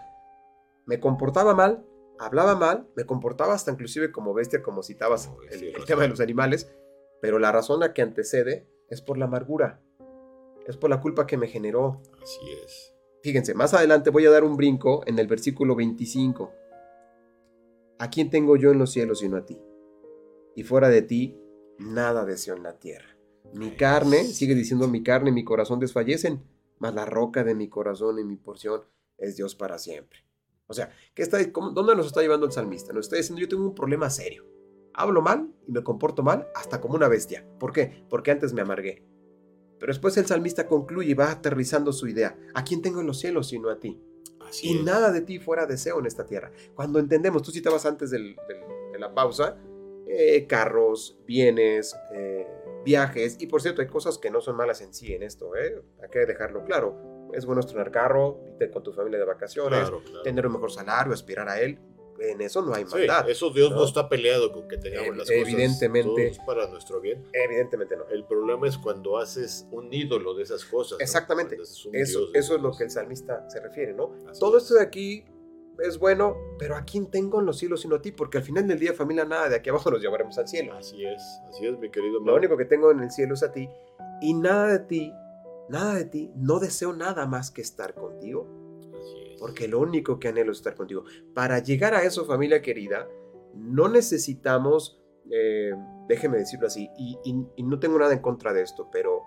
me comportaba mal, hablaba mal, me comportaba hasta inclusive como bestia, como citabas Como el, el tema de los animales, pero la razón a que antecede es por la amargura, es por la culpa que me generó. Así es. Fíjense, más adelante voy a dar un brinco en el versículo 25. ¿A quién tengo yo en los cielos sino a ti? Y fuera de ti, nada deseo en la tierra. Mi carne, sigue diciendo mi carne y mi corazón desfallecen, mas la roca de mi corazón y mi porción es Dios para siempre. O sea, ¿qué está, cómo- ¿dónde nos está llevando el salmista? Nos está diciendo, yo tengo un problema serio. Hablo mal y me comporto mal hasta como una bestia. ¿Por qué? Porque antes me amargué. Pero después el salmista concluye y va aterrizando su idea. ¿A quién tengo en los cielos sino a ti? Así Y es. nada de ti fuera deseo en esta tierra. Cuando entendemos, tú citabas antes del- del- de la pausa, eh, carros, bienes, eh, viajes, y por cierto, hay cosas que no son malas en sí en esto, ¿eh? hay que dejarlo claro. Es bueno estrenar carro, irte con tu familia de vacaciones, Claro, claro. tener un mejor salario, aspirar a él. En eso no hay Sí, maldad. eso Dios no, ¿no? está peleado con que tengamos las cosas. evidentemente. para nuestro bien. Evidentemente no. El problema es cuando haces un ídolo de esas cosas. ¿no? Exactamente. Un Eso, eso es lo que el salmista se refiere, ¿no? Así Todo es. esto de aquí es bueno, pero ¿a quién tengo en los cielos sino a ti? Porque al final del día, familia, nada de aquí abajo nos llevaremos al cielo. Así es, así es, mi querido Lo único que tengo en el cielo es a ti. Y nada de ti, nada de ti, no deseo nada más que estar contigo. Así es. Porque lo único que anhelo es estar contigo. Para llegar a eso, familia querida, no necesitamos, eh, déjeme decirlo así, y, y- y no tengo nada en contra de esto, pero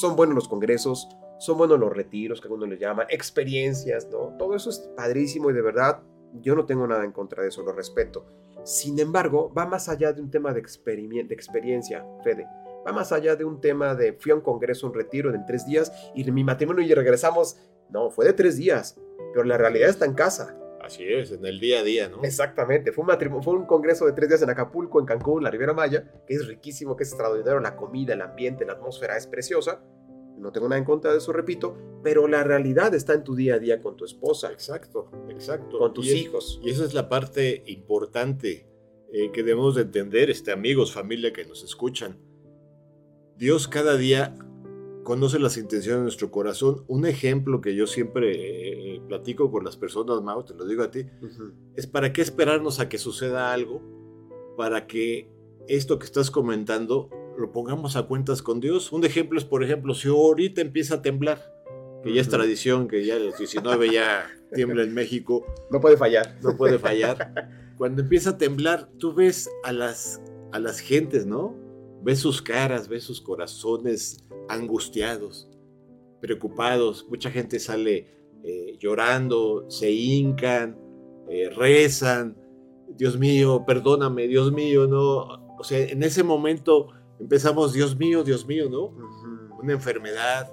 son buenos los congresos, son buenos los retiros, que algunos le llaman, experiencias, ¿no? Todo eso es padrísimo y de verdad yo no tengo nada en contra de eso, lo respeto. Sin embargo, va más allá de un tema de, de experiencia, Fede. Va más allá de un tema de fui a un congreso, un retiro de tres días y mi matrimonio y regresamos. No, fue de tres días, pero la realidad está en casa. Así es, en el día a día, ¿no? Exactamente, fue un, matrimonio, fue un congreso de tres días en Acapulco, en Cancún, la Riviera Maya, que es riquísimo, que es extraordinario, la comida, el ambiente, la atmósfera es preciosa. No tengo nada en contra de eso, repito, pero la realidad está en tu día a día con tu esposa, Exacto, exacto. con tus Y es- hijos. Y esa es la parte importante eh, que debemos de entender, este, amigos, familia que nos escuchan. Dios cada día conoce las intenciones de nuestro corazón. Un ejemplo que yo siempre eh, platico con las personas, Mau, te lo digo a ti, es para qué esperarnos a que suceda algo, para que esto que estás comentando lo pongamos a cuentas con Dios. Un ejemplo es, por ejemplo, si ahorita empieza a temblar, que ya es tradición, que ya el 19 ya tiembla en México, No puede fallar. no puede fallar. Cuando empieza a temblar, tú ves a las, a las gentes, ¿no? Ves sus caras, ves sus corazones angustiados, preocupados. Mucha gente sale eh, llorando, se hincan, eh, rezan, Dios mío, perdóname, Dios mío, ¿no? O sea, en ese momento empezamos, Dios mío, Dios mío, ¿no? Una enfermedad.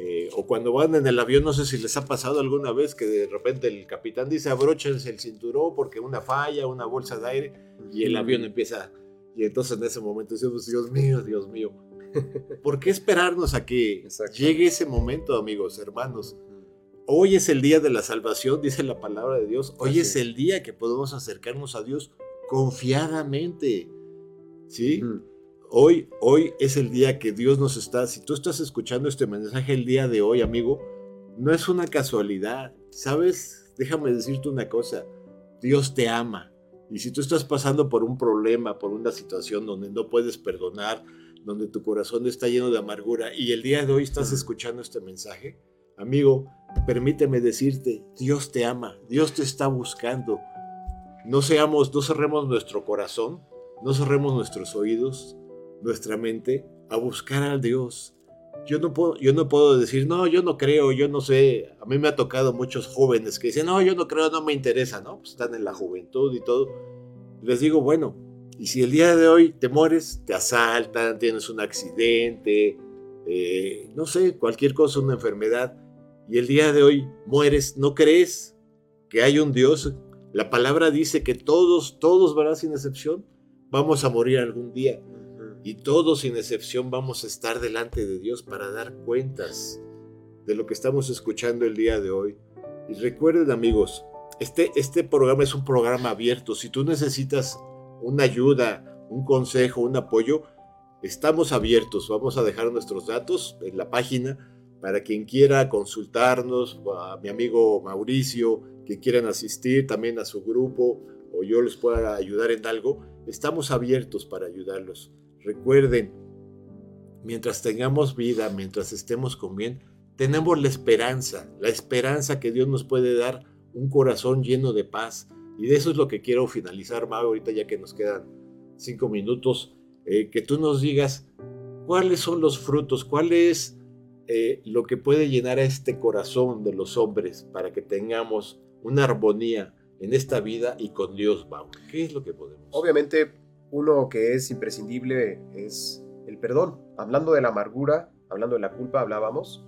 eh, o cuando van en el avión, no sé si les ha pasado alguna vez que de repente el capitán dice abróchense el cinturón porque una falla, una bolsa de aire, y el avión empieza. Y entonces en ese momento decimos, Dios mío, Dios mío. ¿Por qué esperarnos a que Exacto. llegue ese momento, amigos, hermanos? Hoy es el día de la salvación, dice la palabra de Dios. Hoy Así es el día que podemos acercarnos a Dios confiadamente. ¿Sí? Ujú. Hoy, hoy es el día que Dios nos está. Si tú estás escuchando este mensaje el día de hoy, amigo, no es una casualidad. ¿Sabes? Déjame decirte una cosa. Dios te ama. Y si tú estás pasando por un problema, por una situación donde no puedes perdonar, donde tu corazón está lleno de amargura y el día de hoy estás escuchando este mensaje, amigo, permíteme decirte, Dios te ama, Dios te está buscando. No seamos, no cerremos nuestro corazón, no cerremos nuestros oídos, nuestra mente a buscar a Dios. Yo no puedo, yo no puedo decir, no, yo no creo, yo no sé. A mí me ha tocado muchos jóvenes que dicen, no, yo no creo, no me interesa, ¿no? Pues están en la juventud y todo. Les digo, bueno, y si el día de hoy te mueres, te asaltan, tienes un accidente, eh, no sé, cualquier cosa, una enfermedad, y el día de hoy mueres, ¿no crees que hay un Dios? La palabra dice que todos, todos, ¿verdad? Sin excepción, vamos a morir algún día. Y todos, sin excepción, vamos a estar delante de Dios para dar cuentas de lo que estamos escuchando el día de hoy. Y recuerden, amigos, este, este programa es un programa abierto. Si tú necesitas una ayuda, un consejo, un apoyo, estamos abiertos. Vamos a dejar nuestros datos en la página para quien quiera consultarnos, a mi amigo Mauricio, que quieran asistir también a su grupo o yo les pueda ayudar en algo. Estamos abiertos para ayudarlos. Recuerden, mientras tengamos vida, mientras estemos con bien, tenemos la esperanza, la esperanza que Dios nos puede dar un corazón lleno de paz. Y de eso es lo que quiero finalizar, Mau, ahorita ya que nos quedan cinco minutos, eh, que tú nos digas cuáles son los frutos, cuál es eh, lo que puede llenar a este corazón de los hombres para que tengamos una armonía en esta vida y con Dios, Mau. ¿Qué es lo que podemos? Obviamente, uno que es imprescindible es el perdón. Hablando de la amargura, hablando de la culpa, hablábamos.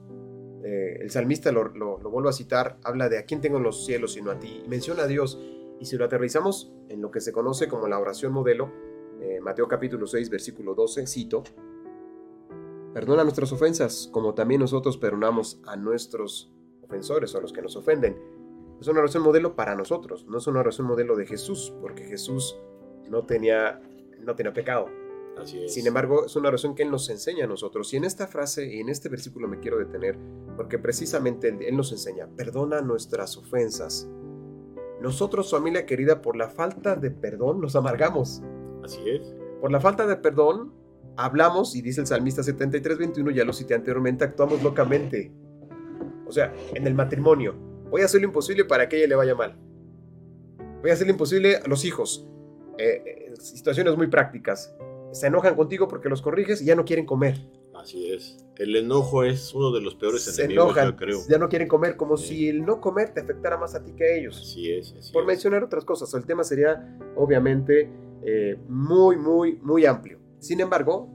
Eh, el salmista lo, lo, lo, vuelvo a citar, habla de a quién tengo en los cielos sino a ti. Y menciona a Dios. Y si lo aterrizamos en lo que se conoce como la oración modelo, eh, Mateo capítulo 6, versículo 12, cito, Perdona nuestras ofensas, como también nosotros perdonamos a nuestros ofensores o a los que nos ofenden. Es una oración modelo para nosotros, no es una oración modelo de Jesús, porque Jesús no tenía, no tenía pecado. Así es. Sin embargo, es una oración que Él nos enseña a nosotros. Y en esta frase y en este versículo me quiero detener, porque precisamente Él, nos enseña, perdona nuestras ofensas. Nosotros, familia querida, por la falta de perdón nos amargamos. Así es. Por la falta de perdón hablamos, y dice el salmista 73:21, ya lo cité anteriormente, actuamos locamente. O sea, en el matrimonio, voy a hacer lo imposible para que ella le vaya mal. Voy a hacer lo imposible a los hijos. Eh, situaciones muy prácticas. Se enojan contigo porque los corriges y ya no quieren comer. Así es. El enojo es uno de los peores Se enemigos, enojan, yo creo. ya no quieren comer, como Sí. si el no comer te afectara más a ti que a ellos. Así es. Así Por es. mencionar otras cosas, el tema sería obviamente eh, muy, muy, muy amplio. Sin embargo,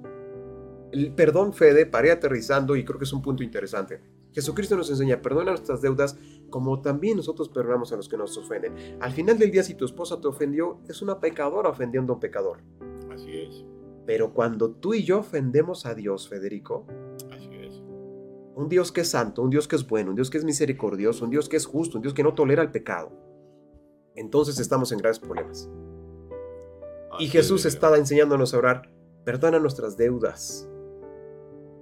el perdón, Fede, para ir aterrizando, y creo que es un punto interesante. Jesucristo nos enseña, perdona nuestras deudas como también nosotros perdonamos a los que nos ofenden. Al final del día, si tu esposa te ofendió, es una pecadora ofendiendo a un pecador. Así es. Pero cuando tú y yo ofendemos a Dios, Federico, Así es. un Dios que es santo, un Dios que es bueno, un Dios que es misericordioso, un Dios que es justo, un Dios que no tolera el pecado, entonces estamos en graves problemas. Y Jesús es. estaba enseñándonos a orar, perdona nuestras deudas.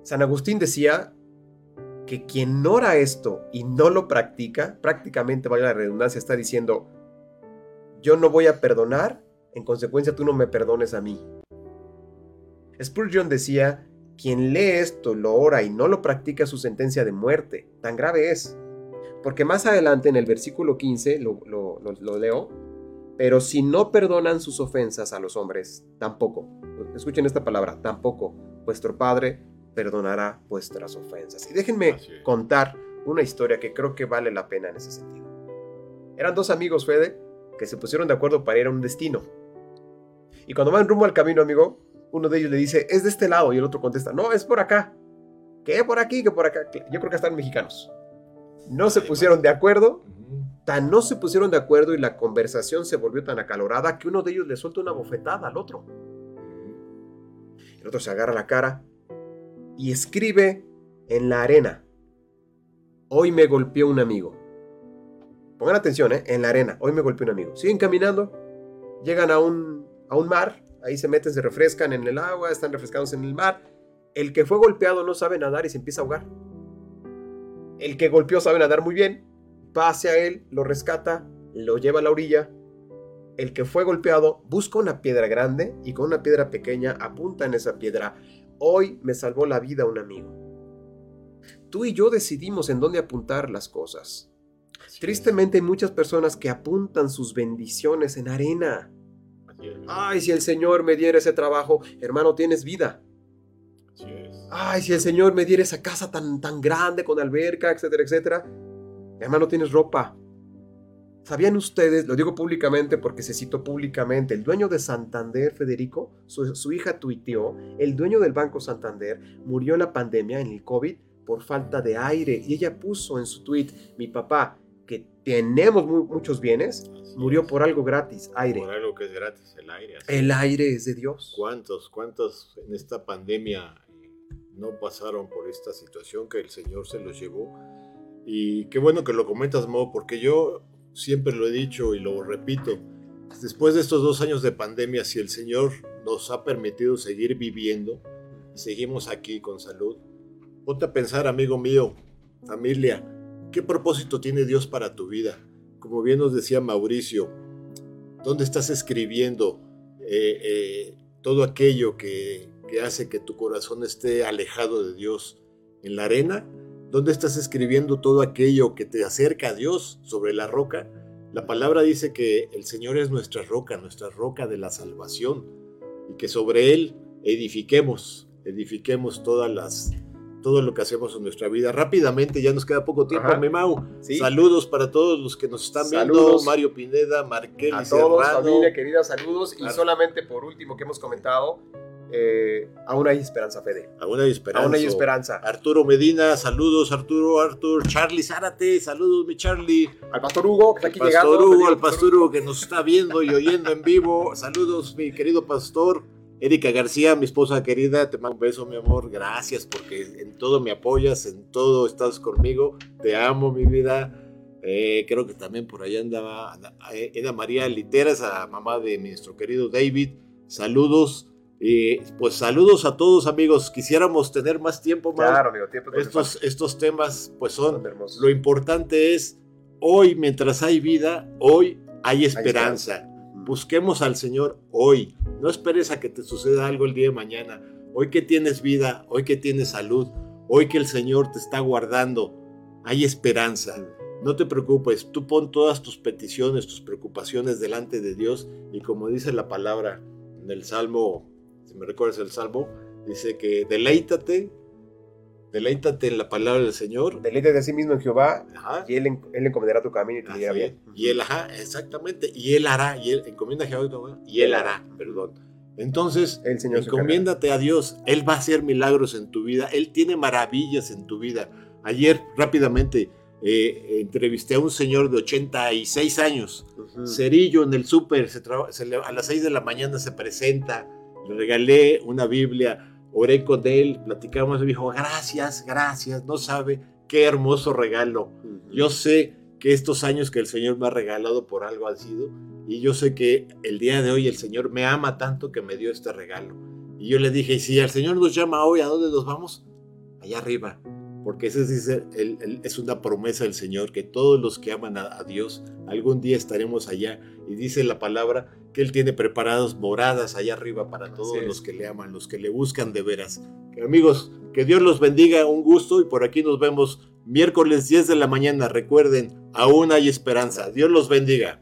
San Agustín decía que quien ora esto y no lo practica, prácticamente, vaya la redundancia, está diciendo, yo no voy a perdonar, en consecuencia tú no me perdones a mí. Spurgeon decía, quien lee esto, lo ora y no lo practica su sentencia de muerte. Tan grave es. Porque más adelante en el versículo 15, lo, lo, leo, pero si no perdonan sus ofensas a los hombres, tampoco. Escuchen esta palabra, tampoco vuestro Padre perdonará vuestras ofensas. Y déjenme contar una historia que creo que vale la pena en ese sentido. Eran dos amigos, Fede, que se pusieron de acuerdo para ir a un destino. Y cuando van rumbo al camino, amigo, uno de ellos le dice, es de este lado, y el otro contesta, no, es por acá. ¿Qué por aquí? ¿Qué por acá? Yo creo que están mexicanos. No se pusieron de acuerdo, tan no se pusieron de acuerdo y la conversación se volvió tan acalorada que uno de ellos le suelta una bofetada al otro. El otro se agarra la cara y escribe en la arena, hoy me golpeó un amigo. Pongan atención, ¿eh? en la arena, hoy me golpeó un amigo. Siguen caminando, llegan a un, a un mar, ahí se meten, se refrescan en el agua, están refrescados en el mar. El que fue golpeado no sabe nadar y se empieza a ahogar. El que golpeó sabe nadar muy bien, va hacia él, lo rescata, lo lleva a la orilla. El que fue golpeado busca una piedra grande y con una piedra pequeña apunta en esa piedra. Hoy me salvó la vida un amigo. Tú y yo decidimos en dónde apuntar las cosas. Tristemente hay muchas personas que apuntan sus bendiciones en arena. Ay, si el Señor me diera ese trabajo, hermano, tienes vida. Ay, si el Señor me diera esa casa tan, tan grande con alberca, etcétera, etcétera. Hermano, tienes ropa. ¿Sabían ustedes? Lo digo públicamente porque se citó públicamente. El dueño de Santander, Federico, su, su hija tuiteó, el dueño del Banco Santander murió en la pandemia, en el COVID, por falta de aire. Y ella puso en su tweet, mi papá, que tenemos muchos bienes, murió por algo gratis, aire. Por algo que es gratis, el aire. El aire es de Dios. ¿Cuántos, cuántos en esta pandemia no pasaron por esta situación que el Señor se los llevó? Y qué bueno que lo comentas, Mo, porque yo siempre lo he dicho y lo repito. Después de estos dos años de pandemia, si el Señor nos ha permitido seguir viviendo, seguimos aquí con salud, ponte a pensar, amigo mío, familia, ¿qué propósito tiene Dios para tu vida? Como bien nos decía Mauricio, ¿dónde estás escribiendo eh, eh, todo aquello que, que hace que tu corazón esté alejado de Dios? ¿En la arena? ¿Dónde estás escribiendo todo aquello que te acerca a Dios sobre la roca? La palabra dice que el Señor es nuestra roca, nuestra roca de la salvación, y que sobre Él edifiquemos, edifiquemos todas las, todo lo que hacemos en nuestra vida. Rápidamente, ya nos queda poco tiempo, Ajá. mi Mau. Sí. Saludos para todos los que nos están Saludos. viendo. Mario Pineda, Marquel A todos, Serrano. familia querida, saludos. Y solamente por último que hemos comentado, eh, aún hay esperanza, Fede. Aún hay esperanza. Aún hay esperanza. Arturo Medina, saludos Arturo, Artur, Charlie Zárate, saludos mi Charlie. Al pastor Hugo, que está aquí Pastor llegando. Hugo, al pastor Hugo que nos está viendo y oyendo en vivo. Saludos, mi querido pastor. Erika García, mi esposa querida, te mando un beso, mi amor. Gracias porque en todo me apoyas, en todo estás conmigo. Te amo, mi vida. Eh, creo que también por allá andaba eh, Eda María Litera, esa mamá de nuestro querido David. Saludos. Eh, pues saludos a todos, amigos. Quisiéramos tener más tiempo, más. Claro, amigo, tiempo de Estos, estos temas, pues son lo importante es, hoy mientras hay vida, hoy hay esperanza. Busquemos al Señor hoy. No esperes a que te suceda algo el día de mañana. Hoy que tienes vida, hoy que tienes salud, hoy que el Señor te está guardando, hay esperanza. No te preocupes, tú pon todas tus peticiones, tus preocupaciones delante de Dios y como dice la palabra en el Salmo, si me recuerdas el Salmo, dice que deleítate, deleítate en la palabra del Señor Deleite de sí mismo en Jehová Ajá. y él, él encomendará tu camino y te dirá bien. Y él, ajá, exactamente. Y él hará, y él encomienda a Jehová y él hará, perdón. Entonces, El Señor se encomiéndate a Dios. Él va a hacer milagros en tu vida. Él tiene maravillas en tu vida. Ayer, rápidamente, eh, entrevisté a un señor de 86 años. Ujú. Cerillo en el súper, a las 6 de la mañana se presenta, le regalé una Biblia, oré con él, platicamos, me dijo, gracias, gracias, no sabe qué hermoso regalo. Yo sé que estos años que el Señor me ha regalado por algo han sido, y yo sé que el día de hoy el Señor me ama tanto que me dio este regalo. Y yo le dije, y si el Señor nos llama hoy, ¿a dónde nos vamos? Allá arriba. Porque ese es, una promesa del Señor, que todos los que aman a Dios, algún día estaremos allá. Y dice la palabra que Él tiene preparadas moradas allá arriba para todos los que le aman, los que le buscan de veras. Que, amigos, que Dios los bendiga, un gusto y por aquí nos vemos miércoles 10 de la mañana. Recuerden, aún hay esperanza. Dios los bendiga.